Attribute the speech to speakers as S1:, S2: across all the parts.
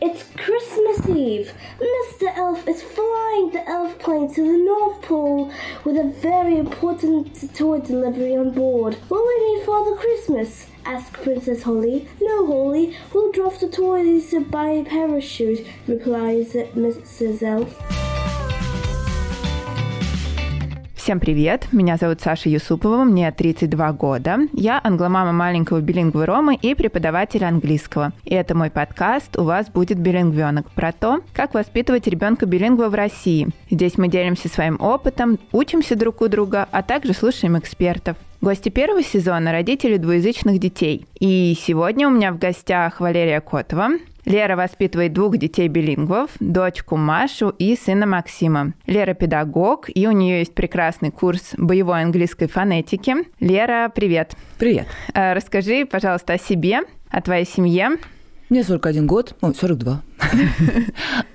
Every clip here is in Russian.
S1: It's Christmas Eve. Mr. Elf is flying the elf plane to the North Pole with a very important toy delivery on board. What will we need Father Christmas? asked Princess Holly. No, Holly, we'll drop the toys by parachute, replies Mrs. Elf.
S2: Всем привет! Меня зовут Саша Юсупова, мне 32 года. Я англомама маленького билингва Ромы и преподаватель английского. И это мой подкаст «У вас будет билингвенок» про то, как воспитывать ребенка билингва в России. Здесь мы делимся своим опытом, учимся друг у друга, а также слушаем экспертов. Гости первого сезона – родители двуязычных детей. И сегодня у меня в гостях Валерия Котова, Лера воспитывает двух детей-билингвов, дочку Машу и сына Максима. Лера педагог, и у нее есть прекрасный курс боевой английской фонетики. Лера, привет.
S3: Привет.
S2: Э, расскажи, пожалуйста, о себе, о твоей семье.
S3: Мне 41 год, ой, 42.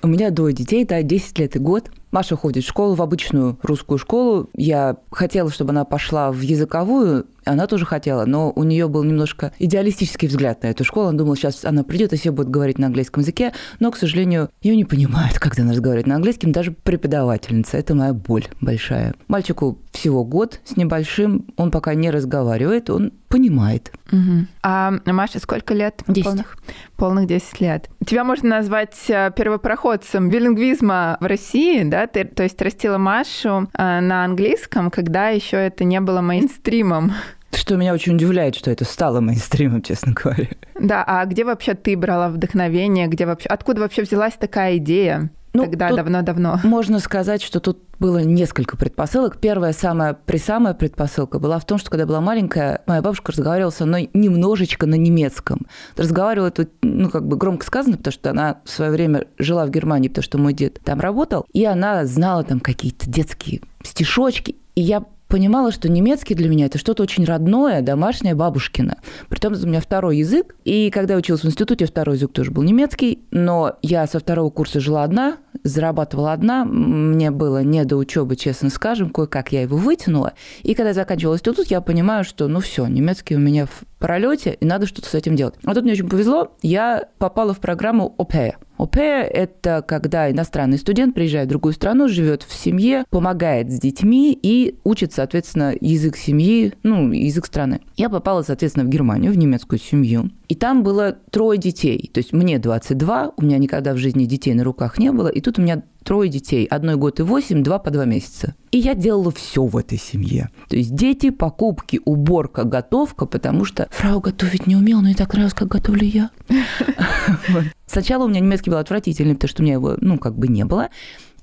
S3: У меня двое детей, да, 10 лет и год. Маша ходит в школу, в обычную русскую школу. Я хотела, чтобы она пошла в языковую, она тоже хотела, но у нее был немножко идеалистический взгляд на эту школу. Она думала, сейчас она придет и все будут говорить на английском языке, но, к сожалению, ее не понимают, когда она разговаривает на английском, даже преподавательница. Это моя боль большая. Мальчику всего год с небольшим, он пока не разговаривает, он понимает.
S2: Угу. А Маша сколько лет?
S3: Десять.
S2: Полных, полных 10 лет. Тебя можно назвать э, первопроходцем билингвизма в России, да? Ты, то есть растила Машу э, на английском, когда еще это не было мейнстримом.
S3: Что меня очень удивляет, что это стало мейнстримом, честно говоря.
S2: Да, а где вообще ты брала вдохновение? Где вообще, откуда вообще взялась такая идея?
S3: Ну,
S2: Тогда давно-давно.
S3: Можно сказать, что тут было несколько предпосылок. Первая, самая присамая предпосылка была в том, что когда я была маленькая, моя бабушка разговаривала со мной немножечко на немецком. Разговаривала тут, ну, как бы громко сказано, потому что она в свое время жила в Германии, потому что мой дед там работал, и она знала там какие-то детские стишочки. И я понимала, что немецкий для меня это что-то очень родное, домашнее, бабушкино. Притом у меня второй язык. И когда я училась в институте, второй язык тоже был немецкий. Но я со второго курса жила одна, зарабатывала одна. Мне было не до учебы, честно скажем, кое-как я его вытянула. И когда я заканчивала институт, я понимаю, что ну все, немецкий у меня пролете, и надо что-то с этим делать. А тут мне очень повезло, я попала в программу ОПЭ. ОП – это когда иностранный студент приезжает в другую страну, живет в семье, помогает с детьми и учит, соответственно, язык семьи, ну, язык страны. Я попала, соответственно, в Германию, в немецкую семью. И там было трое детей. То есть мне 22, у меня никогда в жизни детей на руках не было. И тут у меня трое детей. Одной год и восемь, два по два месяца. И я делала все в этой семье. То есть дети, покупки, уборка, готовка, потому что фрау готовить не умела, но и так нравилось, как готовлю я. Сначала у меня немецкий был отвратительный, потому что у меня его, ну, как бы не было.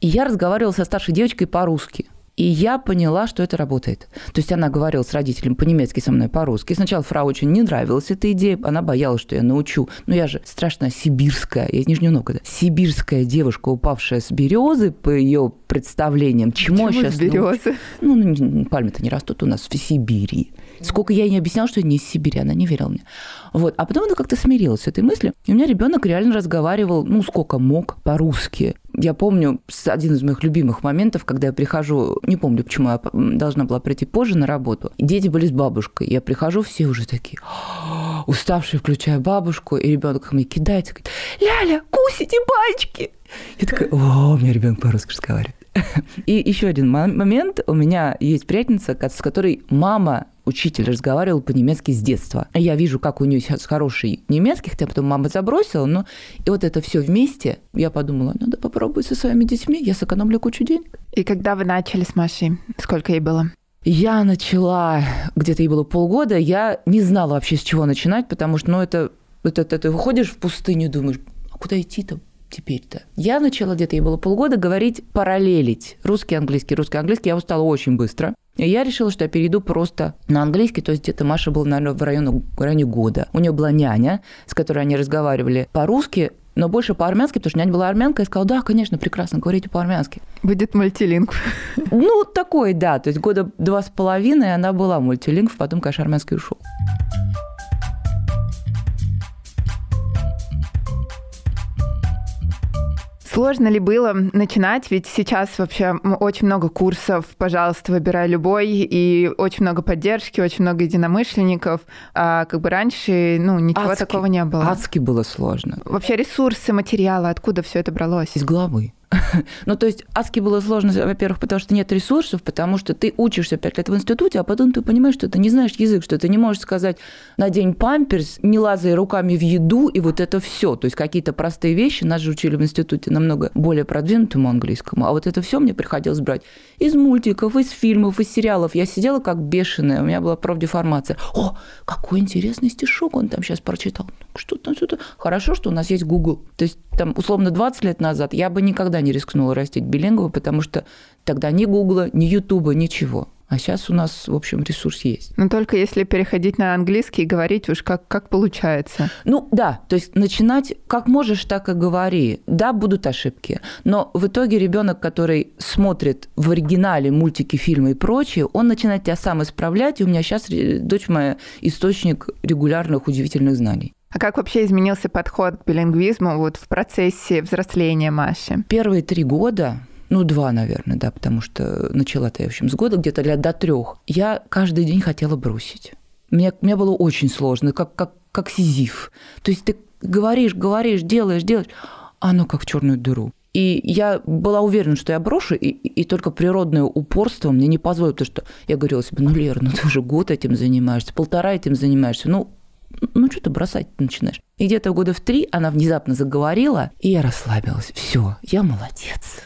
S3: И я разговаривала со старшей девочкой по-русски. И я поняла, что это работает. То есть она говорила с родителем по-немецки со мной по-русски. Сначала фрау очень не нравилась эта идея. Она боялась, что я научу. Но я же страшно сибирская, я из Нижнего Новгорода. Сибирская девушка, упавшая с березы, по ее представлениям. Чему,
S2: Почему
S3: сейчас
S2: березы?
S3: Ну, ну пальмы-то не растут у нас в Сибири. Сколько я ей не объясняла, что я не из Сибири, она не верила мне. Вот. А потом она как-то смирилась с этой мыслью. И у меня ребенок реально разговаривал, ну, сколько мог, по-русски. Я помню один из моих любимых моментов, когда я прихожу, не помню, почему я должна была прийти позже на работу. Дети были с бабушкой. Я прихожу, все уже такие уставшие, включая бабушку, и ребенок мне кидается, говорит, Ляля, кусите баечки. Я такая, о, у меня ребенок по-русски разговаривает. И еще один момент. У меня есть приятельница, с которой мама учитель разговаривал по-немецки с детства. Я вижу, как у нее сейчас хороший немецкий, хотя потом мама забросила, но и вот это все вместе, я подумала, надо попробовать со своими детьми, я сэкономлю кучу денег.
S2: И когда вы начали с Машей? Сколько ей было?
S3: Я начала, где-то ей было полгода, я не знала вообще, с чего начинать, потому что, ну, это, это, это ты выходишь в пустыню, думаешь, а куда идти-то? Теперь-то? Я начала где-то, ей было полгода, говорить, параллелить русский, английский, русский, английский. Я устала очень быстро. И я решила, что я перейду просто на английский, то есть где-то Маша была, наверное, в районе, в районе года. У нее была няня, с которой они разговаривали по-русски, но больше по-армянски, потому что няня была армянка, и сказала, да, конечно, прекрасно, говорите по-армянски.
S2: Будет мультилингв.
S3: Ну, такой, да. То есть года два с половиной она была мультилингв, потом, конечно, армянский ушел.
S2: Сложно ли было начинать? Ведь сейчас вообще очень много курсов, пожалуйста, выбирай любой, и очень много поддержки, очень много единомышленников. А как бы раньше, ну, ничего
S3: Адски,
S2: такого не было.
S3: Адски было сложно.
S2: Вообще ресурсы, материалы, откуда все это бралось?
S3: Из головы. ну, то есть адски было сложно, во-первых, потому что нет ресурсов, потому что ты учишься пять лет в институте, а потом ты понимаешь, что ты не знаешь язык, что ты не можешь сказать на день памперс, не лазай руками в еду, и вот это все. То есть какие-то простые вещи нас же учили в институте намного более продвинутому английскому, а вот это все мне приходилось брать из мультиков, из фильмов, из сериалов. Я сидела как бешеная, у меня была профдеформация. О, какой интересный стишок он там сейчас прочитал. Что там, что-то. Хорошо, что у нас есть Google. То есть там, условно, 20 лет назад я бы никогда не рискнула растить билингва, потому что тогда ни Гугла, ни Ютуба, ничего. А сейчас у нас, в общем, ресурс есть.
S2: Но только если переходить на английский и говорить уж как, как получается.
S3: Ну да, то есть начинать как можешь, так и говори. Да, будут ошибки. Но в итоге ребенок, который смотрит в оригинале мультики, фильмы и прочее, он начинает тебя сам исправлять. И у меня сейчас дочь моя источник регулярных удивительных знаний.
S2: А как вообще изменился подход к билингвизму вот в процессе взросления Маши?
S3: Первые три года ну, два, наверное, да, потому что начала-то я, в общем, с года где-то лет до трех. Я каждый день хотела бросить. Мне, мне было очень сложно, как, как, как сизиф. То есть ты говоришь, говоришь, делаешь, делаешь, а оно как в черную дыру. И я была уверена, что я брошу, и, и только природное упорство мне не позволит, потому что я говорила себе, ну, Лера, ну ты уже год этим занимаешься, полтора этим занимаешься, ну, ну что ты бросать начинаешь? И где-то года в три она внезапно заговорила, и я расслабилась. Все, я молодец.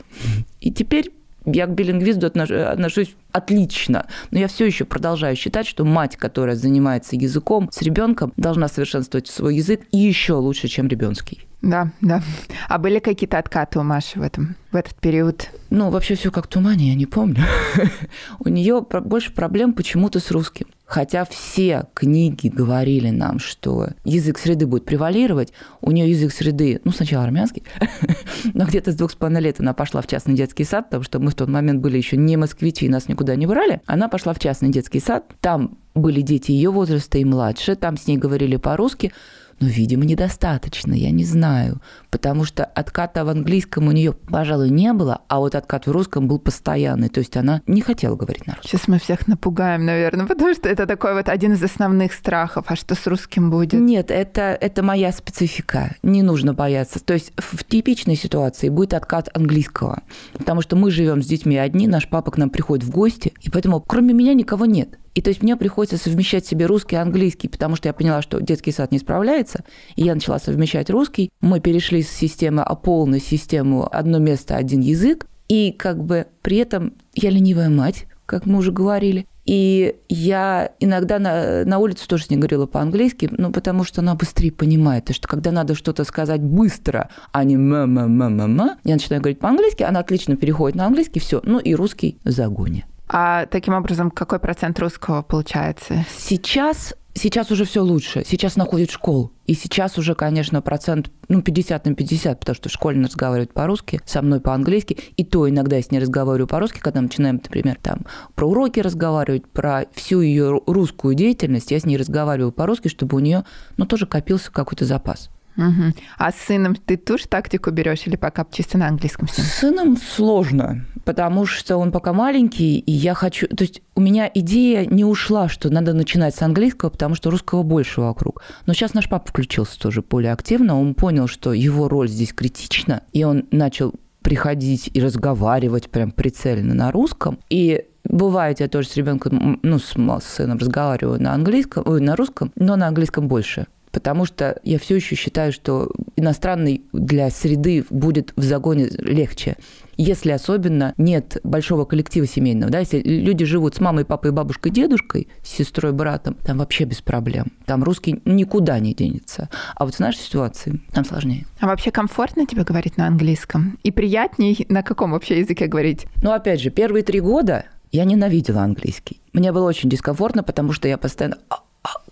S3: И теперь я к билингвизду отношусь отлично, но я все еще продолжаю считать, что мать, которая занимается языком с ребенком, должна совершенствовать свой язык еще лучше, чем ребенский.
S2: Да, да. А были какие-то откаты у Маши в этом, в этот период?
S3: Ну, вообще все как в тумане, я не помню. у нее больше проблем почему-то с русским. Хотя все книги говорили нам, что язык среды будет превалировать, у нее язык среды, ну, сначала армянский, но где-то с двух с половиной лет она пошла в частный детский сад, потому что мы в тот момент были еще не москвичи, нас никуда не брали. Она пошла в частный детский сад, там были дети ее возраста и младше, там с ней говорили по-русски, но, видимо, недостаточно, я не знаю. Потому что отката в английском у нее, пожалуй, не было, а вот откат в русском был постоянный. То есть она не хотела говорить на русском.
S2: Сейчас мы всех напугаем, наверное, потому что это такой вот один из основных страхов. А что с русским будет?
S3: Нет, это, это моя специфика. Не нужно бояться. То есть в типичной ситуации будет откат английского. Потому что мы живем с детьми одни, наш папа к нам приходит в гости, и поэтому кроме меня никого нет. И то есть мне приходится совмещать себе русский и английский, потому что я поняла, что детский сад не справляется, и я начала совмещать русский. Мы перешли с системы ОПОЛ на систему «одно место, один язык», и как бы при этом я ленивая мать, как мы уже говорили. И я иногда на, на улице тоже с ней говорила по-английски, ну, потому что она быстрее понимает, что когда надо что-то сказать быстро, а не ма-ма-ма-ма-ма, я начинаю говорить по-английски, она отлично переходит на английский, все, ну и русский в загоне.
S2: А таким образом, какой процент русского получается?
S3: Сейчас Сейчас уже все лучше. Сейчас находит школ. И сейчас уже, конечно, процент ну, 50 на 50, потому что в школе разговаривают по-русски, со мной по-английски. И то иногда я с ней разговариваю по-русски, когда начинаем, например, там про уроки разговаривать, про всю ее русскую деятельность. Я с ней разговариваю по-русски, чтобы у нее ну, тоже копился какой-то запас.
S2: Угу. А с сыном ты ту же тактику берешь или пока чисто на английском с ним?
S3: С сыном сложно, потому что он пока маленький, и я хочу... То есть у меня идея не ушла, что надо начинать с английского, потому что русского больше вокруг. Но сейчас наш папа включился тоже более активно, он понял, что его роль здесь критична, и он начал приходить и разговаривать прям прицельно на русском. И Бывает, я тоже с ребенком, ну, с, сыном разговариваю на английском, ой, на русском, но на английском больше потому что я все еще считаю, что иностранный для среды будет в загоне легче. Если особенно нет большого коллектива семейного, да, если люди живут с мамой, папой, бабушкой, дедушкой, с сестрой, братом, там вообще без проблем. Там русский никуда не денется. А вот в нашей ситуации там сложнее.
S2: А вообще комфортно тебе говорить на английском? И приятней на каком вообще языке говорить?
S3: Ну, опять же, первые три года я ненавидела английский. Мне было очень дискомфортно, потому что я постоянно
S2: «А,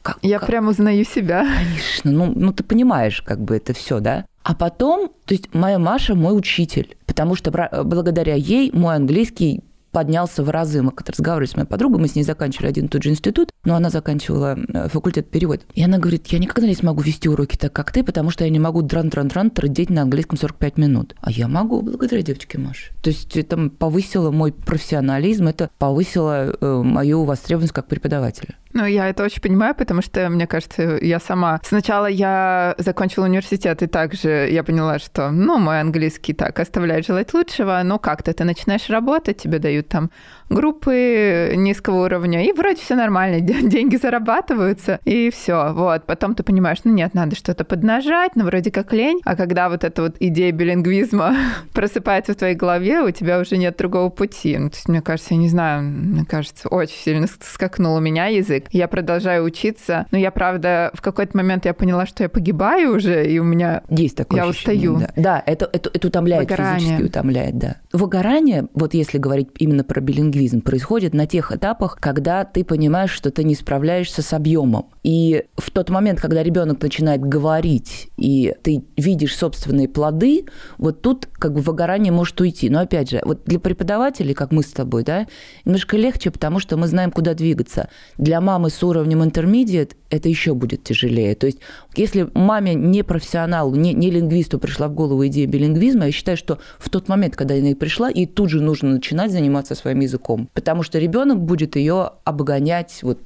S2: как, я как? прям узнаю себя.
S3: Конечно, ну, ну ты понимаешь, как бы это все, да? А потом, то есть моя Маша мой учитель, потому что благодаря ей мой английский поднялся в разы. Мы как-то разговаривали с моей подругой, мы с ней заканчивали один и тот же институт, но она заканчивала э, факультет перевода. И она говорит, я никогда не смогу вести уроки так, как ты, потому что я не могу дран-дран-дран трындеть на английском 45 минут. А я могу, благодаря девочке Маше. То есть это повысило мой профессионализм, это повысило э, мою востребованность как преподавателя.
S2: Ну, я это очень понимаю, потому что, мне кажется, я сама... Сначала я закончила университет, и также я поняла, что, ну, мой английский так оставляет желать лучшего, но как-то ты начинаешь работать, тебе дают там группы низкого уровня, и вроде все нормально, деньги зарабатываются, и все. Вот. Потом ты понимаешь, ну нет, надо что-то поднажать, ну вроде как лень. А когда вот эта вот идея билингвизма просыпается в твоей голове, у тебя уже нет другого пути. Ну, то есть, мне кажется, я не знаю, мне кажется, очень сильно скакнул у меня язык. Я продолжаю учиться, но я, правда, в какой-то момент я поняла, что я погибаю уже, и у меня...
S3: Есть такое
S2: Я
S3: ощущение,
S2: устаю.
S3: Да, да это, это, это утомляет,
S2: Выгорание.
S3: физически утомляет, да. Выгорание, вот если говорить именно про билингвизм, происходит на тех этапах, когда ты понимаешь, что ты не справляешься с объемом. И в тот момент, когда ребенок начинает говорить, и ты видишь собственные плоды, вот тут как бы выгорание может уйти. Но опять же, вот для преподавателей, как мы с тобой, да, немножко легче, потому что мы знаем, куда двигаться. Для мамы с уровнем intermediate это еще будет тяжелее. То есть, если маме не профессионалу, не, не лингвисту пришла в голову идея билингвизма, я считаю, что в тот момент, когда она и пришла, ей тут же нужно начинать заниматься своим языком. Потому что ребенок будет ее обгонять вот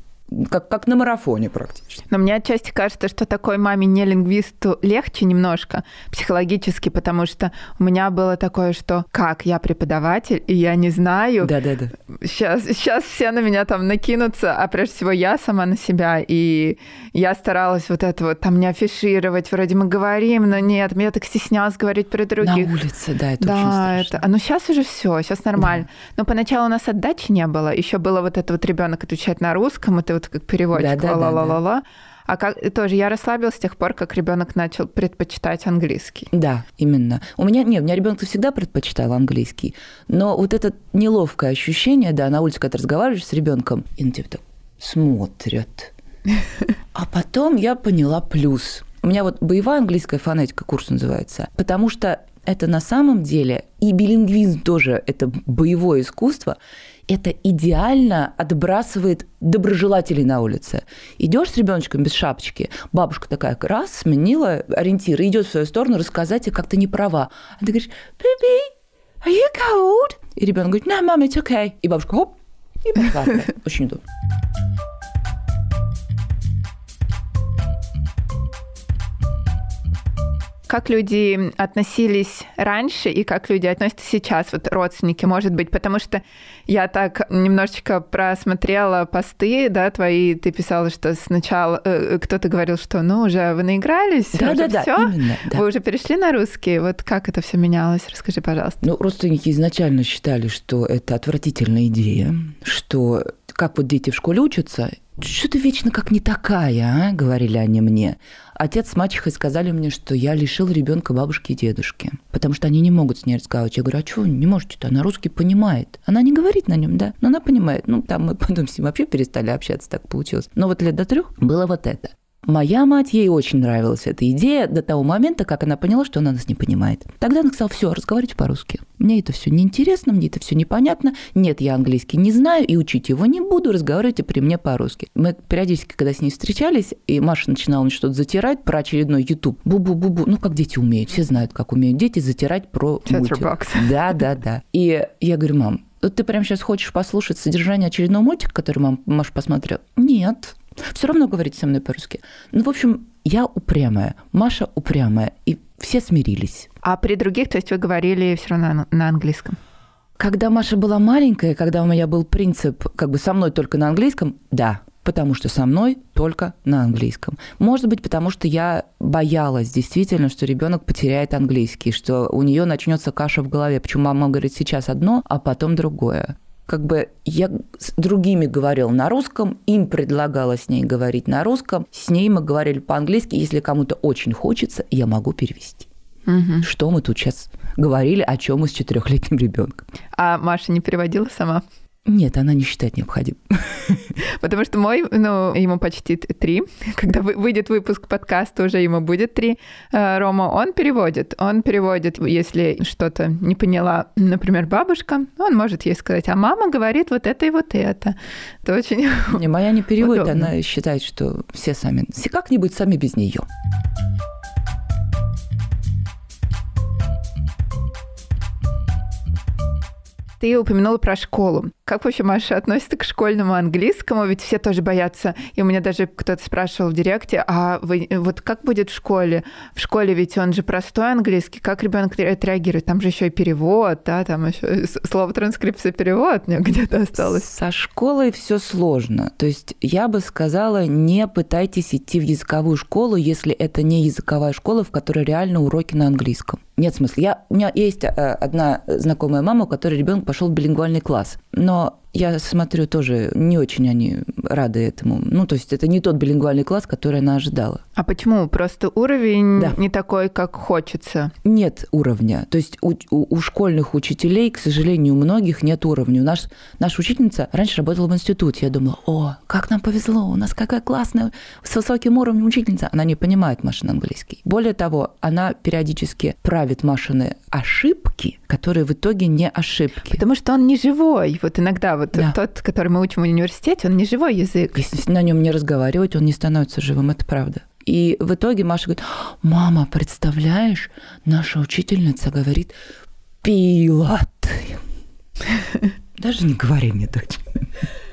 S3: как, как на марафоне практически.
S2: Но мне отчасти кажется, что такой маме не лингвисту легче немножко психологически, потому что у меня было такое, что как я преподаватель, и я не знаю.
S3: Да-да-да.
S2: Сейчас, сейчас все на меня там накинутся, а прежде всего я сама на себя. И я старалась вот это вот там не афишировать. Вроде мы говорим, но нет, я так стеснялась говорить про других.
S3: На улице, да, это
S2: да,
S3: очень страшно.
S2: это. Ну сейчас уже все, сейчас нормально. Да. Но поначалу у нас отдачи не было. Еще было вот это вот ребенок отвечать на русском, это вот как переводчик,
S3: Да, да, да,
S2: ла-ла-ла-ла. А как тоже я расслабилась с тех пор, как ребенок начал предпочитать английский.
S3: Да, именно. У меня нет, у меня ребенок всегда предпочитал английский, но вот это неловкое ощущение, да, на улице, когда ты разговариваешь с ребенком, и на тебя так смотрят. А потом я поняла плюс. У меня вот боевая английская фонетика курс называется, потому что это на самом деле, и билингвизм тоже это боевое искусство, это идеально отбрасывает доброжелателей на улице. Идешь с ребеночком без шапочки, бабушка такая раз сменила ориентиры, идет в свою сторону рассказать, как ты не права. А ты говоришь, baby, are you cold? И ребенок говорит, no, mom, it's okay. И бабушка, хоп, и пошла. Очень удобно.
S2: Как люди относились раньше и как люди относятся сейчас, вот родственники, может быть, потому что я так немножечко просмотрела посты, да, твои, ты писала, что сначала э, кто-то говорил, что, ну, уже вы наигрались,
S3: да,
S2: уже
S3: да, да,
S2: все,
S3: именно, да.
S2: вы уже перешли на русский, вот как это все менялось, расскажи, пожалуйста.
S3: Ну, родственники изначально считали, что это отвратительная идея, что как вот дети в школе учатся, что ты вечно как не такая, а? говорили они мне. Отец с мачехой сказали мне, что я лишил ребенка бабушки и дедушки, потому что они не могут с ней разговаривать. Я говорю, а что не можете-то? Она русский понимает. Она не говорит на нем, да, но она понимает. Ну, там мы потом с ним вообще перестали общаться, так получилось. Но вот лет до трех было вот это. Моя мать, ей очень нравилась эта идея до того момента, как она поняла, что она нас не понимает. Тогда она сказала, все, разговаривайте по-русски. Мне это все неинтересно, мне это все непонятно. Нет, я английский не знаю и учить его не буду, разговаривайте при мне по-русски. Мы периодически, когда с ней встречались, и Маша начинала мне что-то затирать про очередной YouTube. Бу-бу-бу-бу. Ну, как дети умеют. Все знают, как умеют дети затирать про мультик. Да, да, да. И я говорю, мам, вот ты прямо сейчас хочешь послушать содержание очередного мультика, который мам, Маша посмотрела? Нет, все равно говорите со мной по-русски. Ну, в общем, я упрямая, Маша упрямая, и все смирились.
S2: А при других, то есть вы говорили все равно на английском?
S3: Когда Маша была маленькая, когда у меня был принцип как бы со мной только на английском, да, потому что со мной только на английском. Может быть, потому что я боялась действительно, что ребенок потеряет английский, что у нее начнется каша в голове. Почему мама говорит сейчас одно, а потом другое как бы я с другими говорил на русском, им предлагала с ней говорить на русском, с ней мы говорили по-английски, если кому-то очень хочется, я могу перевести. Угу. Что мы тут сейчас говорили, о чем мы с четырехлетним ребенком.
S2: А Маша не переводила сама?
S3: Нет, она не считает необходимым.
S2: Потому что мой, ну, ему почти три. Когда выйдет выпуск подкаста, уже ему будет три. Э, Рома, он переводит. Он переводит, если что-то не поняла, например, бабушка, он может ей сказать, а мама говорит вот это и вот это. Это очень
S3: Не, моя не переводит, удобно. она считает, что все сами, как-нибудь сами без нее.
S2: Ты упомянула про школу. Как вообще Маша относится к школьному английскому? Ведь все тоже боятся. И у меня даже кто-то спрашивал в директе, а вы, вот как будет в школе? В школе ведь он же простой английский. Как ребенок отреагирует? Там же еще и перевод, да, там еще слово транскрипция перевод мне где-то осталось.
S3: Со школой все сложно. То есть я бы сказала, не пытайтесь идти в языковую школу, если это не языковая школа, в которой реально уроки на английском. Нет смысла. Я, у меня есть э, одна знакомая мама, у которой ребенок пошел в билингвальный класс. Но я смотрю, тоже не очень они рады этому. Ну, то есть это не тот билингвальный класс, который она ожидала.
S2: А почему? Просто уровень да. не такой, как хочется?
S3: Нет уровня. То есть у, у, у школьных учителей, к сожалению, у многих нет уровня. У нас, наша учительница раньше работала в институте. Я думала, о, как нам повезло, у нас какая классная, с высоким уровнем учительница. Она не понимает Машин английский. Более того, она периодически правит Машины ошибки, которые в итоге не ошибки.
S2: Потому что он не живой. Вот иногда вот вот да. тот, который мы учим в университете, он не живой язык.
S3: Если на нем не разговаривать, он не становится живым, это правда. И в итоге Маша говорит, мама, представляешь, наша учительница говорит, пилот. Даже не говори мне, дочь.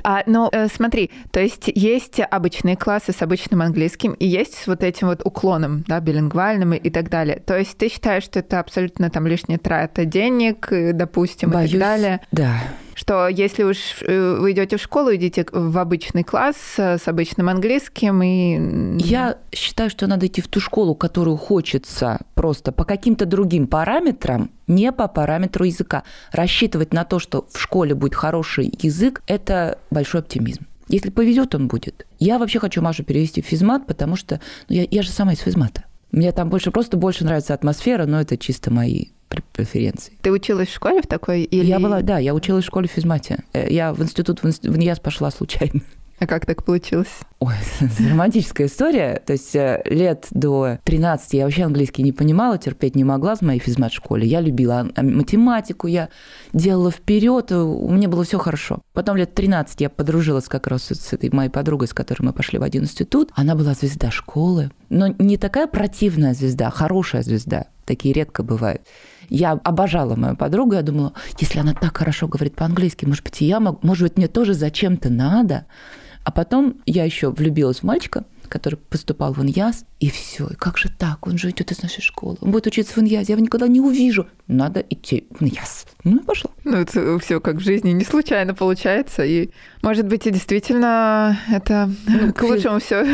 S2: А, но э, смотри, то есть есть обычные классы с обычным английским и есть с вот этим вот уклоном, да, билингвальным и так далее. То есть ты считаешь, что это абсолютно там лишняя трата денег, допустим, Боюсь, и так далее?
S3: Да
S2: что если уж э, вы идете в школу, идите в обычный класс с обычным английским и...
S3: Я считаю, что надо идти в ту школу, которую хочется просто по каким-то другим параметрам, не по параметру языка. Рассчитывать на то, что в школе будет хороший язык, это большой оптимизм. Если повезет, он будет. Я вообще хочу Машу перевести в физмат, потому что ну, я, я же сама из физмата. Мне там больше просто больше нравится атмосфера, но это чисто мои преференции.
S2: Ты училась в школе в такой? Или...
S3: Я была, да, я училась в школе в физмате. Э, я в институт в, инст... в НИЯС пошла случайно.
S2: А как так получилось?
S3: Ой, романтическая история. То есть э, лет до 13 я вообще английский не понимала, терпеть не могла в моей физмат-школе. Я любила математику, я делала вперед, у меня было все хорошо. Потом лет 13 я подружилась как раз с этой моей подругой, с которой мы пошли в один институт. Она была звезда школы, но не такая противная звезда, а хорошая звезда. Такие редко бывают. Я обожала мою подругу, я думала, если она так хорошо говорит по-английски, может быть, я могу, может быть, мне тоже зачем-то надо. А потом я еще влюбилась в мальчика, который поступал в ИНЯС, и все. И как же так? Он же идет из нашей школы. Он будет учиться в ИНЯСе, я его никогда не увижу. Надо идти в ИНЯС. Ну и пошла.
S2: Ну, это все как в жизни не случайно получается. И, может быть, и действительно это ну, к лучшему все.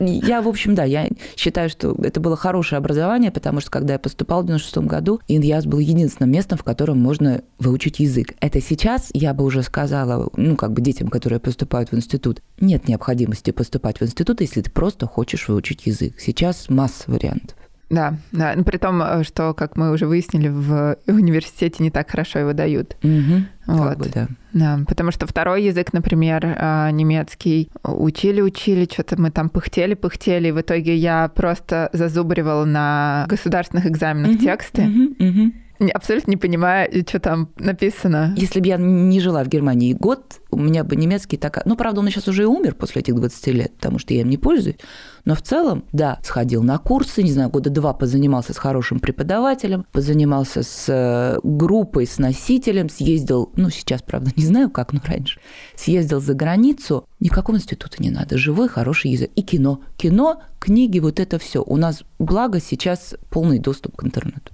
S3: Я, в общем, да, я считаю, что это было хорошее образование, потому что, когда я поступала в 96 году, ИНЯС был единственным местом, в котором можно выучить язык. Это сейчас я бы уже сказала, ну, как бы детям, которые поступают в институт, нет необходимости поступать в институт, если ты просто хочешь выучить язык. Сейчас масса вариантов.
S2: Да, да. Ну, при том, э, что, как мы уже выяснили, в университете не так хорошо его дают.
S3: Угу, вот. Как бы, да.
S2: да. Потому что второй язык, например, э, немецкий, учили-учили, что-то мы там пыхтели-пыхтели, и в итоге я просто зазубривала на государственных экзаменах угу, тексты. Угу, угу абсолютно не понимая, что там написано.
S3: Если бы я не жила в Германии год, у меня бы немецкий так... Ну, правда, он сейчас уже и умер после этих 20 лет, потому что я им не пользуюсь. Но в целом, да, сходил на курсы, не знаю, года два позанимался с хорошим преподавателем, позанимался с э, группой, с носителем, съездил, ну, сейчас, правда, не знаю как, но раньше, съездил за границу. Никакого института не надо. Живой, хороший язык. И кино. Кино, книги, вот это все. У нас, благо, сейчас полный доступ к интернету.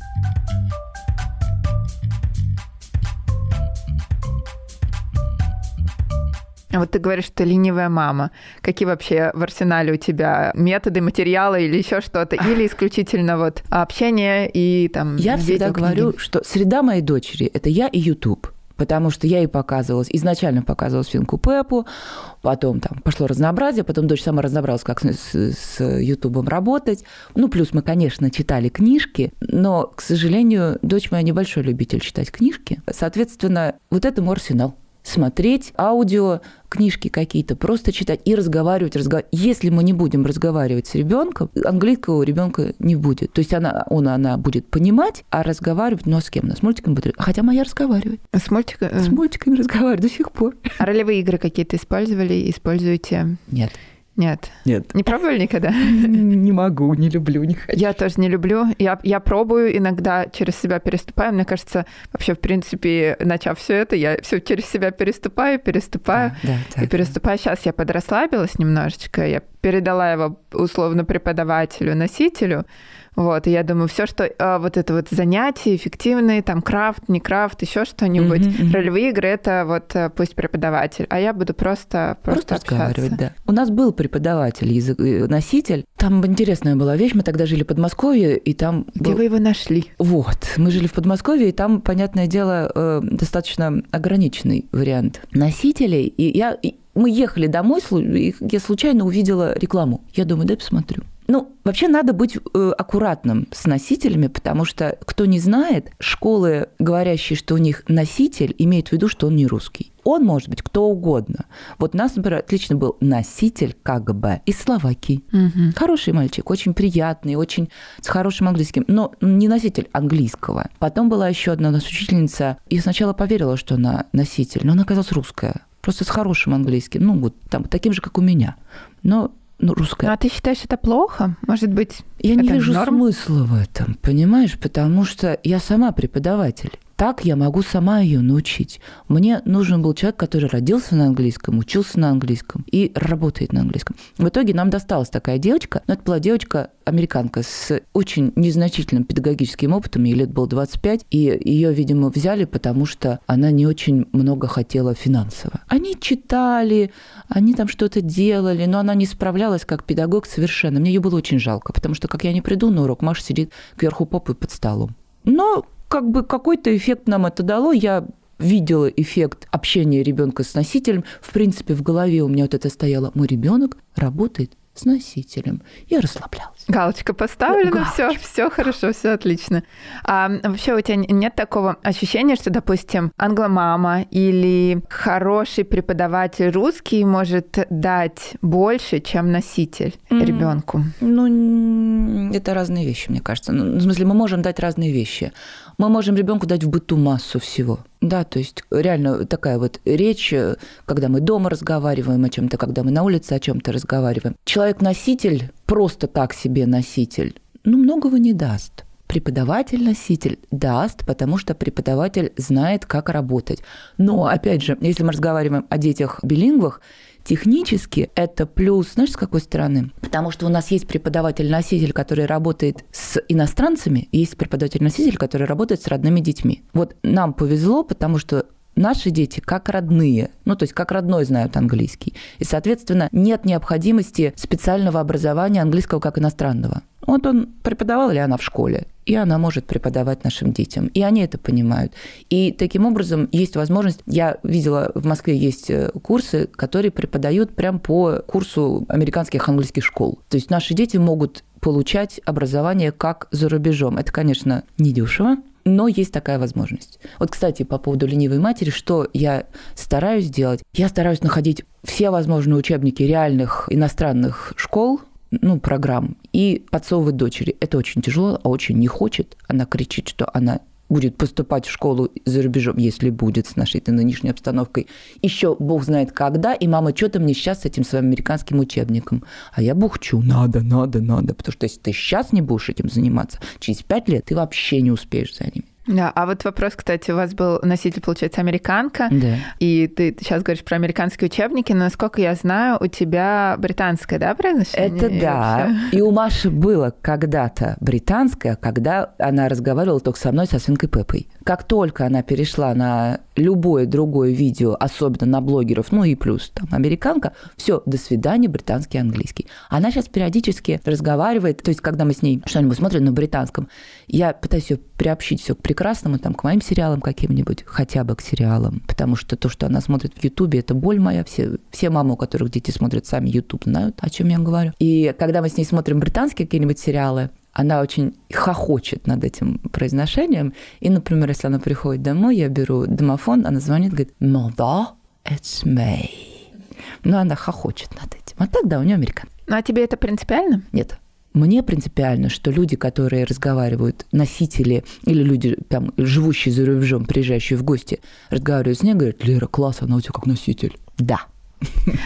S2: Вот ты говоришь, что ленивая мама. Какие вообще в арсенале у тебя методы, материалы или еще что-то? Или исключительно вот общение и там
S3: Я всегда говорю, что среда моей дочери – это я и YouTube потому что я ей показывалась, изначально показывалась Финку Пепу, потом там пошло разнообразие, потом дочь сама разобралась, как с Ютубом работать. Ну, плюс мы, конечно, читали книжки, но, к сожалению, дочь моя небольшой любитель читать книжки. Соответственно, вот это мой арсенал. Смотреть аудио, книжки какие-то, просто читать и разговаривать, разговаривать. Если мы не будем разговаривать с ребенком, английского у ребенка не будет. То есть она, он, она будет понимать, а разговаривать, ну а с кем? Она с мультиком будет. Хотя моя разговаривает.
S2: С мультиками?
S3: С мультиками разговаривает до сих пор.
S2: А ролевые игры какие-то использовали, используете?
S3: Нет.
S2: Нет.
S3: Нет.
S2: Не пробовали никогда?
S3: Не могу, не люблю, не хочу.
S2: Я тоже не люблю. Я, я пробую, иногда через себя переступаю. Мне кажется, вообще, в принципе, начав все это, я все через себя переступаю, переступаю.
S3: Да, да,
S2: и переступаю. Сейчас я подрасслабилась немножечко. Я передала его условно преподавателю, носителю. Вот, и я думаю, все, что а, вот это вот занятия эффективные, там крафт, не крафт, еще что-нибудь, mm-hmm, mm-hmm. ролевые игры это вот э, пусть преподаватель, а я буду просто просто, просто разговаривать,
S3: да. У нас был преподаватель, язык, э, носитель. Там интересная была вещь. Мы тогда жили в Подмосковье, и там
S2: где был... вы его нашли?
S3: Вот, мы жили в Подмосковье, и там, понятное дело, э, достаточно ограниченный вариант носителей. И я мы ехали домой, и я случайно увидела рекламу. Я думаю, дай посмотрю. Ну, вообще надо быть э, аккуратным с носителями, потому что, кто не знает, школы, говорящие, что у них носитель, имеют в виду, что он не русский. Он может быть кто угодно. Вот у нас, например, отлично был носитель бы из Словакии. Угу. Хороший мальчик, очень приятный, очень с хорошим английским, но не носитель английского. Потом была еще одна у нас учительница, и сначала поверила, что она носитель, но она оказалась русская просто с хорошим английским, ну, вот там, таким же, как у меня. Но ну, русская.
S2: Ну, а ты считаешь это плохо? Может быть,
S3: Я не вижу
S2: норм?
S3: смысла в этом, понимаешь? Потому что я сама преподаватель. Так я могу сама ее научить. Мне нужен был человек, который родился на английском, учился на английском и работает на английском. В итоге нам досталась такая девочка, но это была девочка американка с очень незначительным педагогическим опытом, ей лет было 25, и ее, видимо, взяли, потому что она не очень много хотела финансово. Они читали, они там что-то делали, но она не справлялась как педагог совершенно. Мне ее было очень жалко, потому что, как я не приду на урок, Маша сидит кверху попы под столом. Но как бы какой-то эффект нам это дало. Я видела эффект общения ребенка с носителем. В принципе, в голове у меня вот это стояло. Мой ребенок работает с носителем. Я расслаблялась.
S2: Галочка поставлена, все, все хорошо, все отлично. А вообще у тебя нет такого ощущения, что, допустим, англомама или хороший преподаватель русский может дать больше, чем носитель mm. ребенку?
S3: Ну, это разные вещи, мне кажется. Ну, в смысле, мы можем дать разные вещи. Мы можем ребенку дать в быту массу всего. Да, то есть реально такая вот речь, когда мы дома разговариваем о чем-то, когда мы на улице о чем-то разговариваем. Человек-носитель, просто так себе носитель, ну, многого не даст. Преподаватель-носитель даст, потому что преподаватель знает, как работать. Но, опять же, если мы разговариваем о детях-билингвах, Технически это плюс, знаешь, с какой стороны? Потому что у нас есть преподаватель-носитель, который работает с иностранцами, и есть преподаватель-носитель, который работает с родными детьми. Вот нам повезло, потому что наши дети как родные, ну, то есть как родной знают английский. И, соответственно, нет необходимости специального образования английского как иностранного. Вот он преподавал или она в школе, и она может преподавать нашим детям. И они это понимают. И таким образом есть возможность... Я видела, в Москве есть э, курсы, которые преподают прям по курсу американских английских школ. То есть наши дети могут получать образование как за рубежом. Это, конечно, недешево, но есть такая возможность. Вот, кстати, по поводу ленивой матери, что я стараюсь делать? Я стараюсь находить все возможные учебники реальных иностранных школ, ну, программ и подсовывать дочери. Это очень тяжело, а очень не хочет. Она кричит, что она будет поступать в школу за рубежом, если будет с нашей нынешней обстановкой. Еще бог знает когда, и мама, что то мне сейчас с этим своим американским учебником? А я бухчу, надо, надо, надо, потому что если ты сейчас не будешь этим заниматься, через пять лет ты вообще не успеешь за ними.
S2: Да, а вот вопрос, кстати, у вас был носитель, получается, американка,
S3: да.
S2: и ты сейчас говоришь про американские учебники, но, насколько я знаю, у тебя британское, да, произношение?
S3: Это да. И у Маши было когда-то британское, когда она разговаривала только со мной, со свинкой Пеппой. Как только она перешла на любое другое видео, особенно на блогеров, ну и плюс там американка, все, до свидания, британский английский. Она сейчас периодически разговаривает, то есть когда мы с ней что-нибудь смотрим на британском, я пытаюсь ее приобщить все к прекрасному, там, к моим сериалам каким-нибудь, хотя бы к сериалам, потому что то, что она смотрит в Ютубе, это боль моя. Все, все мамы, у которых дети смотрят сами Ютуб, знают, о чем я говорю. И когда мы с ней смотрим британские какие-нибудь сериалы, она очень хохочет над этим произношением. И, например, если она приходит домой, я беру домофон, она звонит, говорит, «Мада, it's me». Но она хохочет над этим. А так, да, у нее американ.
S2: Ну, а тебе это принципиально?
S3: Нет. Мне принципиально, что люди, которые разговаривают, носители или люди, там, живущие за рубежом, приезжающие в гости, разговаривают с ней, говорят, Лера, класс, она у тебя как носитель. Да,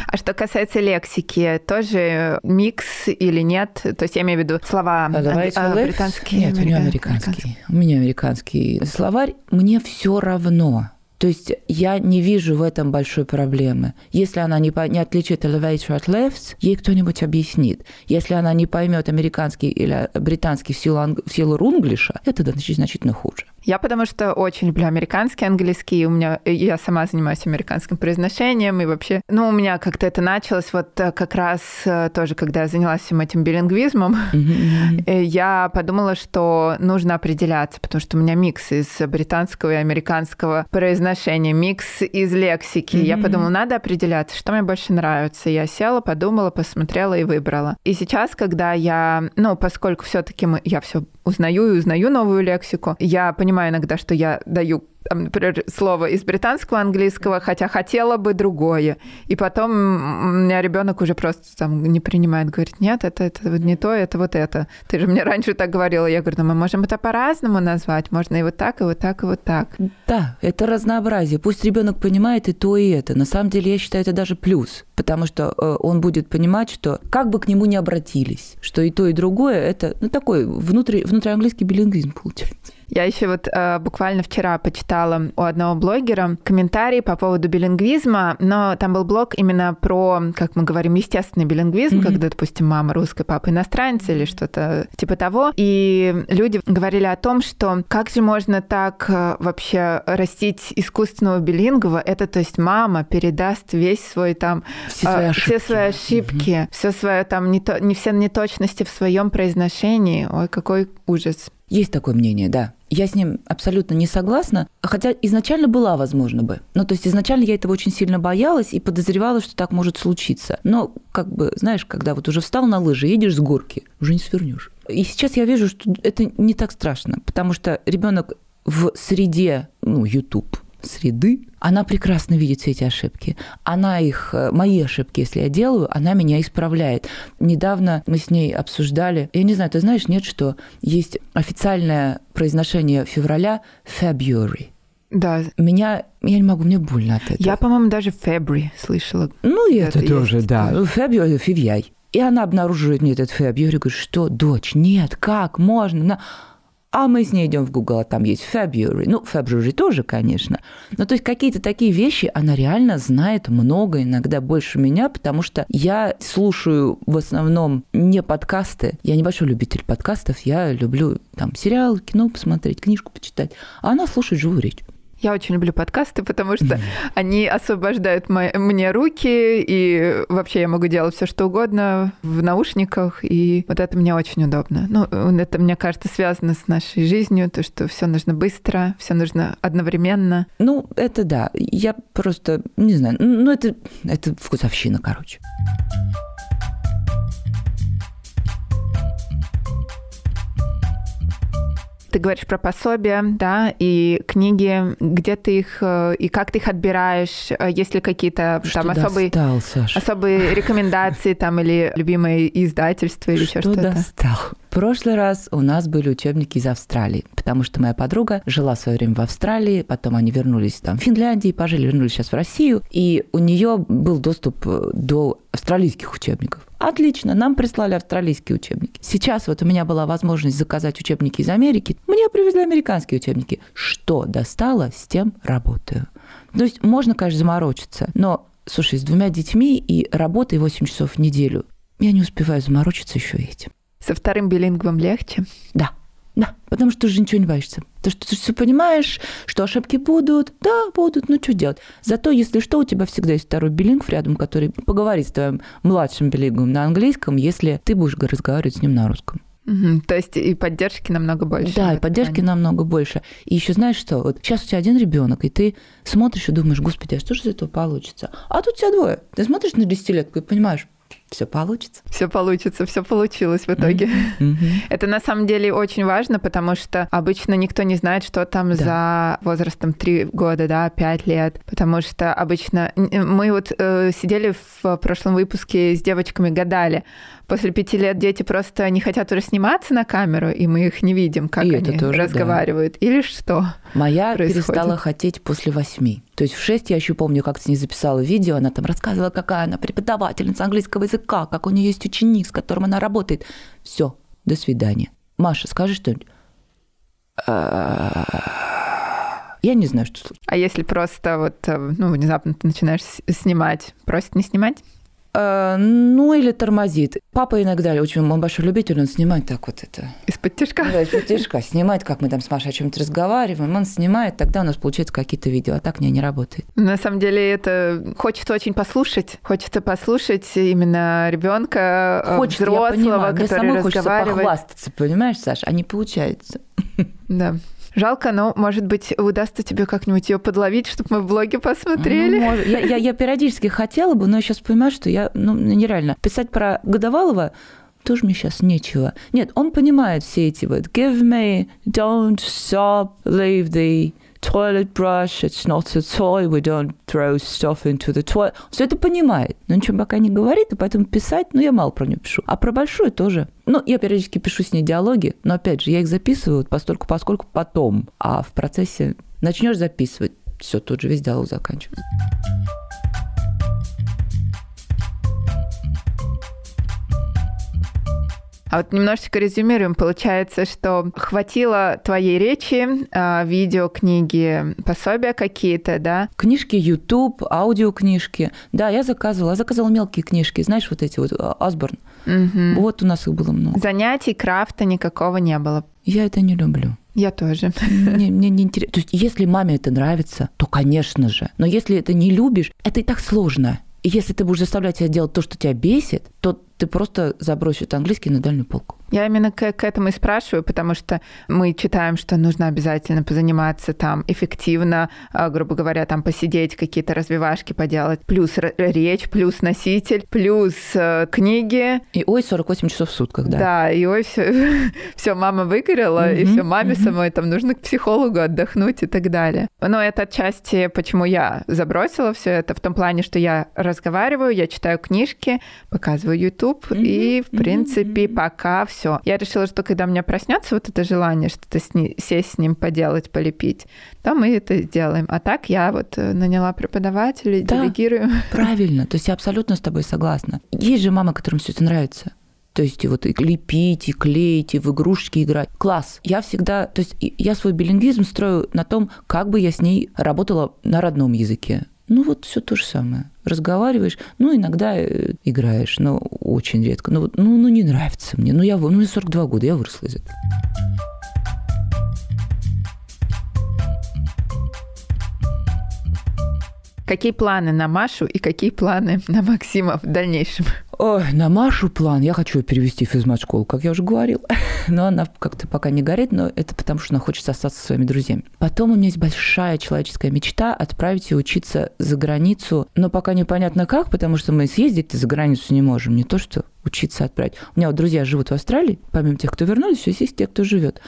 S2: а что касается лексики, тоже микс или нет? То есть я имею в виду слова а, а, британские?
S3: Нет, у меня американский. У меня американский словарь. Мне все равно. То есть я не вижу в этом большой проблемы. Если она не, по, не отличит elevator от left, ей кто-нибудь объяснит. Если она не поймет американский или британский в силу, в силу рунглиша, это значит, значительно хуже.
S2: Я потому что очень люблю американский английский. У меня я сама занимаюсь американским произношением и вообще, ну у меня как-то это началось вот э, как раз э, тоже, когда я занялась всем этим билингвизмом, mm-hmm. я подумала, что нужно определяться, потому что у меня микс из британского и американского произношения, микс из лексики. Mm-hmm. Я подумала, надо определяться, что мне больше нравится. Я села, подумала, посмотрела и выбрала. И сейчас, когда я, ну, поскольку все-таки я все узнаю и узнаю новую лексику, я понимаю иногда, что я даю например, слово из британского английского, хотя хотела бы другое. И потом у меня ребенок уже просто там не принимает, говорит, нет, это, это вот не то, это вот это. Ты же мне раньше так говорила. Я говорю, ну мы можем это по-разному назвать. Можно и вот так, и вот так, и вот так.
S3: Да, это разнообразие. Пусть ребенок понимает и то, и это. На самом деле, я считаю, это даже плюс, потому что э, он будет понимать, что как бы к нему ни обратились, что и то, и другое, это ну, такой внутри, внутрианглийский билингвизм получается.
S2: Я еще вот э, буквально вчера почитала у одного блогера комментарий по поводу билингвизма, но там был блог именно про, как мы говорим, естественный билингвизм, mm-hmm. когда, допустим, мама русская, папа иностранец или что-то типа того. И люди говорили о том, что как же можно так э, вообще растить искусственного билингва? Это, то есть, мама передаст весь свой там
S3: все свои ошибки,
S2: все, свои ошибки, mm-hmm. все свое там не, то, не все неточности в своем произношении. Ой, какой ужас.
S3: Есть такое мнение, да. Я с ним абсолютно не согласна, хотя изначально была, возможно бы. Ну, то есть изначально я этого очень сильно боялась и подозревала, что так может случиться. Но, как бы, знаешь, когда вот уже встал на лыжи, едешь с горки, уже не свернешь. И сейчас я вижу, что это не так страшно, потому что ребенок в среде, ну, YouTube, среды, она прекрасно видит все эти ошибки. Она их, э, мои ошибки, если я делаю, она меня исправляет. Недавно мы с ней обсуждали, я не знаю, ты знаешь, нет, что есть официальное произношение февраля February.
S2: Да.
S3: Меня, я не могу, мне больно от этого.
S2: Я, по-моему, даже February слышала.
S3: Ну, и это, это тоже, есть, да. February, февьяй. И она обнаруживает мне этот February, говорит, что, дочь, нет, как можно? А мы с ней идем в Google, а там есть February. Ну, February тоже, конечно. Но то есть какие-то такие вещи она реально знает много, иногда больше меня, потому что я слушаю в основном не подкасты. Я небольшой любитель подкастов. Я люблю там сериал, кино посмотреть, книжку почитать. А она слушает живую речь.
S2: Я очень люблю подкасты, потому что они освобождают мои, мне руки, и вообще я могу делать все что угодно в наушниках, и вот это мне очень удобно. Ну, это, мне кажется, связано с нашей жизнью, то, что все нужно быстро, все нужно одновременно.
S3: Ну, это да. Я просто, не знаю, ну, это, это вкусовщина, короче.
S2: Ты говоришь про пособия, да, и книги, где ты их э, и как ты их отбираешь, э, есть ли какие-то там особые,
S3: достал,
S2: особые рекомендации там или любимые издательства или еще что-то?
S3: достал? В прошлый раз у нас были учебники из Австралии, потому что моя подруга жила в свое время в Австралии, потом они вернулись там в Финляндии, пожили, вернулись сейчас в Россию, и у нее был доступ э, до австралийских учебников. Отлично, нам прислали австралийские учебники. Сейчас вот у меня была возможность заказать учебники из Америки. Мне привезли американские учебники. Что достало, с тем работаю. То есть можно, конечно, заморочиться, но, слушай, с двумя детьми и работой 8 часов в неделю, я не успеваю заморочиться еще этим.
S2: Со вторым билингвом легче?
S3: Да. Да, потому что ты же ничего не боишься. Потому что ты все понимаешь, что ошибки будут, да, будут, ну что делать. Зато, если что, у тебя всегда есть второй билингв рядом, который поговорит с твоим младшим билингвом на английском, если ты будешь разговаривать с ним на русском.
S2: Угу, то есть и поддержки намного больше.
S3: Да, и поддержки плане. намного больше. И еще знаешь что? Вот сейчас у тебя один ребенок, и ты смотришь и думаешь, господи, а что же из этого получится? А тут у тебя двое. Ты смотришь на десятилетку и понимаешь, Все получится.
S2: Все получится, все получилось в итоге.
S3: Мгм.
S2: Это на самом деле очень важно, потому что обычно никто не знает, что там
S3: Да.
S2: за возрастом 3 года, да, 5 лет. Потому что обычно мы вот э, сидели в прошлом выпуске с девочками, гадали. После пяти лет дети просто не хотят уже сниматься на камеру, и мы их не видим, как
S3: И
S2: они
S3: тоже, да.
S2: разговаривают. Или что?
S3: Моя
S2: происходит?
S3: перестала хотеть после восьми. То есть в шесть я еще помню, как с ней записала видео, она там рассказывала, какая она преподавательница английского языка, как у нее есть ученик, с которым она работает. Все, до свидания. Маша, скажи что-нибудь. А, Я не знаю, что случилось.
S2: А если просто вот, э, ну, внезапно ты начинаешь снимать, просит не снимать?
S3: А, Ну, или тормозит. Папа иногда очень, он большой любитель, он снимает так вот это.
S2: Из-под тяжка?
S3: Да, из-под тяжка снимает, как мы там с Машей о чем-то разговариваем, он снимает, тогда у нас получается какие-то видео, а так не, не работает.
S2: На самом деле это хочется очень послушать. Хочется послушать именно ребенка,
S3: Хочется, я
S2: взрослого,
S3: понимаю, мне самой хочется
S2: разговаривает.
S3: похвастаться, понимаешь, Саша, а не получается.
S2: Да. Жалко, но, может быть, удастся тебе как-нибудь ее подловить, чтобы мы в блоге посмотрели.
S3: Ну, может. я, я, я периодически хотела бы, но я сейчас понимаю, что я, ну, нереально. Писать про Годовалова тоже мне сейчас нечего. Нет, он понимает все эти вот «give me, don't stop, leave the toilet brush, it's not a toy, we don't throw stuff into the toilet». Все это понимает, но ничего пока не говорит, и поэтому писать, ну, я мало про нее пишу. А про большую тоже. Ну, я периодически пишу с ней диалоги, но, опять же, я их записываю постольку, поскольку потом, а в процессе начнешь записывать, все, тут же весь диалог заканчивается.
S2: А вот немножечко резюмируем. Получается, что хватило твоей речи, а, видео, книги, пособия какие-то, да?
S3: Книжки YouTube, аудиокнижки. Да, я заказывала. Я заказывала мелкие книжки. Знаешь, вот эти вот а, Осборн.
S2: Мгм.
S3: Вот у нас их было много.
S2: Занятий, крафта никакого не было.
S3: Я это не люблю.
S2: Я тоже.
S3: Мне, мне не интересно. То есть, если маме это нравится, то, конечно же. Но если это не любишь, это и так сложно. И если ты будешь заставлять себя делать то, что тебя бесит, то ты просто забросишь английский на дальнюю полку.
S2: Я именно к, к этому и спрашиваю, потому что мы читаем, что нужно обязательно позаниматься там эффективно, а, грубо говоря, там посидеть, какие-то развивашки поделать, плюс речь, плюс носитель, плюс э, книги.
S3: И ой, 48 часов в сутках, да.
S2: Да, и ой, все, все, мама выгорела, и
S3: Мгм,
S2: все, маме
S3: мгм.
S2: самой там нужно к психологу отдохнуть и так далее. Но это отчасти, почему я забросила все это, в том плане, что я разговариваю, я читаю книжки, показываю YouTube,
S3: Мгм,
S2: и, в принципе,
S3: мгм.
S2: пока все. Я решила, что когда у меня проснется вот это желание что-то с ни- сесть с ним, поделать, полепить, то мы это сделаем. А так я вот э, наняла преподавателей,
S3: Да.
S2: делегирую.
S3: Правильно, то есть я абсолютно с тобой согласна. Есть же мамы, которым все это нравится. То есть вот и лепить, и клеить, и в игрушки играть. Класс. Я всегда, то есть я свой билингвизм строю на том, как бы я с ней работала на родном языке. Ну вот все то же самое. Разговариваешь, ну иногда э, играешь, но очень редко. Ну, ну, ну не нравится мне. Ну я, ну, мне 42 года, я выросла из этого.
S2: Какие планы на Машу и какие планы на Максима в дальнейшем?
S3: Ой, на Машу план. Я хочу ее перевести в физмат-школу, как я уже говорила. Но она как-то пока не горит, но это потому, что она хочет остаться со своими друзьями. Потом у меня есть большая человеческая мечта отправить ее учиться за границу, но пока непонятно как, потому что мы съездить за границу не можем, не то что учиться отправить. У меня вот друзья живут в Австралии, помимо тех, кто вернулись, еще есть те, кто живет.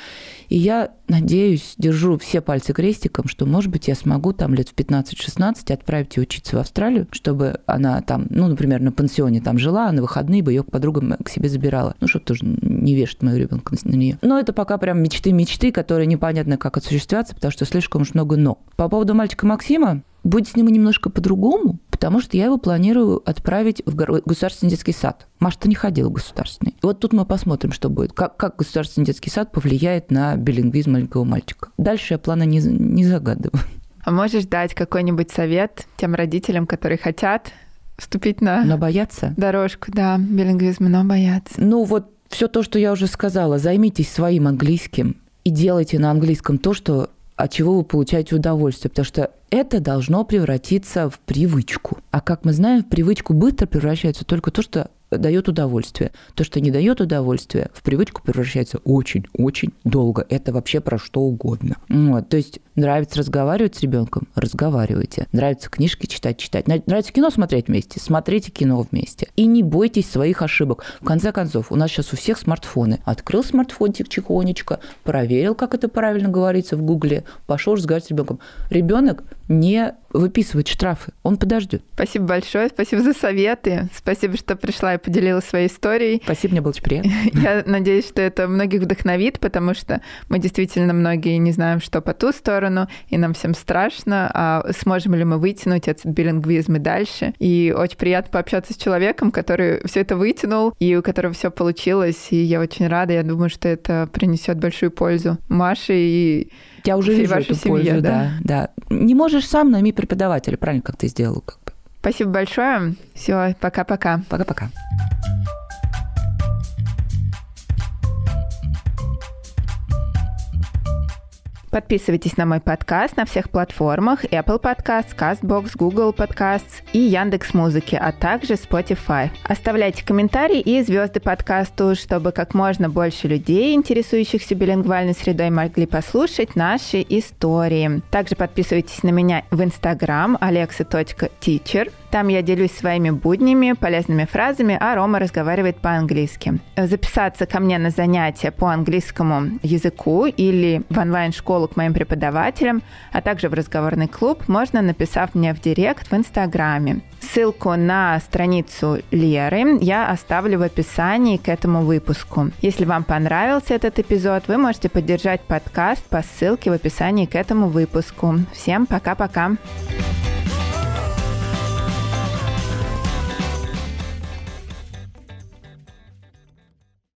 S3: И я надеюсь, держу все пальцы крестиком, что, может быть, я смогу там лет в 15-16 отправить ее учиться в Австралию, чтобы она там, ну, например, на пансионе там жила, а на выходные бы ее к подругам к себе забирала. Ну, чтобы тоже не вешать мою ребенка на нее. Но это пока прям мечты-мечты, которые непонятно как осуществятся, потому что слишком уж много «но». По поводу мальчика Максима, будет с ним немножко по-другому, потому что я его планирую отправить в государственный детский сад. Маша-то не ходила в государственный. Вот тут мы посмотрим, что будет. Как, как государственный детский сад повлияет на билингвизм маленького мальчика. Дальше я плана не, не загадываю.
S2: А можешь дать какой-нибудь совет тем родителям, которые хотят вступить на
S3: Но бояться?
S2: дорожку, да, билингвизма, но боятся?
S3: Ну вот все то, что я уже сказала, займитесь своим английским и делайте на английском то, что от чего вы получаете удовольствие, потому что это должно превратиться в привычку. А как мы знаем, в привычку быстро превращается только то, что дает удовольствие. То, что не дает удовольствия, в привычку превращается очень-очень долго. Это вообще про что угодно. Вот, то есть нравится разговаривать с ребенком, разговаривайте. Нравится книжки читать, читать. Нравится кино смотреть вместе, смотрите кино вместе. И не бойтесь своих ошибок. В конце концов, у нас сейчас у всех смартфоны. Открыл смартфончик тихонечко, проверил, как это правильно говорится в Гугле, пошел разговаривать с ребенком. Ребенок не выписывает штрафы, он подождет.
S2: Спасибо большое, спасибо за советы, спасибо, что пришла и поделилась своей историей.
S3: Спасибо, мне было очень приятно.
S2: Я надеюсь, что это многих вдохновит, потому что мы действительно многие не знаем, что по ту сторону, и нам всем страшно, а сможем ли мы вытянуть этот билингвизм и дальше. И очень приятно пообщаться с человеком, который все это вытянул, и у которого все получилось, и я очень рада, я думаю, что это принесет большую пользу Маше и
S3: я уже вижу эту семье, пользу, да? да, да. Не можешь сам, найми преподавателя, правильно, как ты сделал. Как бы.
S2: Спасибо большое. Все, пока-пока.
S3: Пока-пока.
S2: Подписывайтесь на мой подкаст на всех платформах Apple Podcasts, CastBox, Google Podcasts и Яндекс Музыки, а также Spotify. Оставляйте комментарии и звезды подкасту, чтобы как можно больше людей, интересующихся билингвальной средой, могли послушать наши истории. Также подписывайтесь на меня в Instagram alexa.teacher. Там я делюсь своими буднями, полезными фразами, а Рома разговаривает по-английски. Записаться ко мне на занятия по английскому языку или в онлайн-школу к моим преподавателям, а также в разговорный клуб, можно написав мне в директ в Инстаграме. Ссылку на страницу Леры я оставлю в описании к этому выпуску. Если вам понравился этот эпизод, вы можете поддержать подкаст по ссылке в описании к этому выпуску. Всем пока-пока!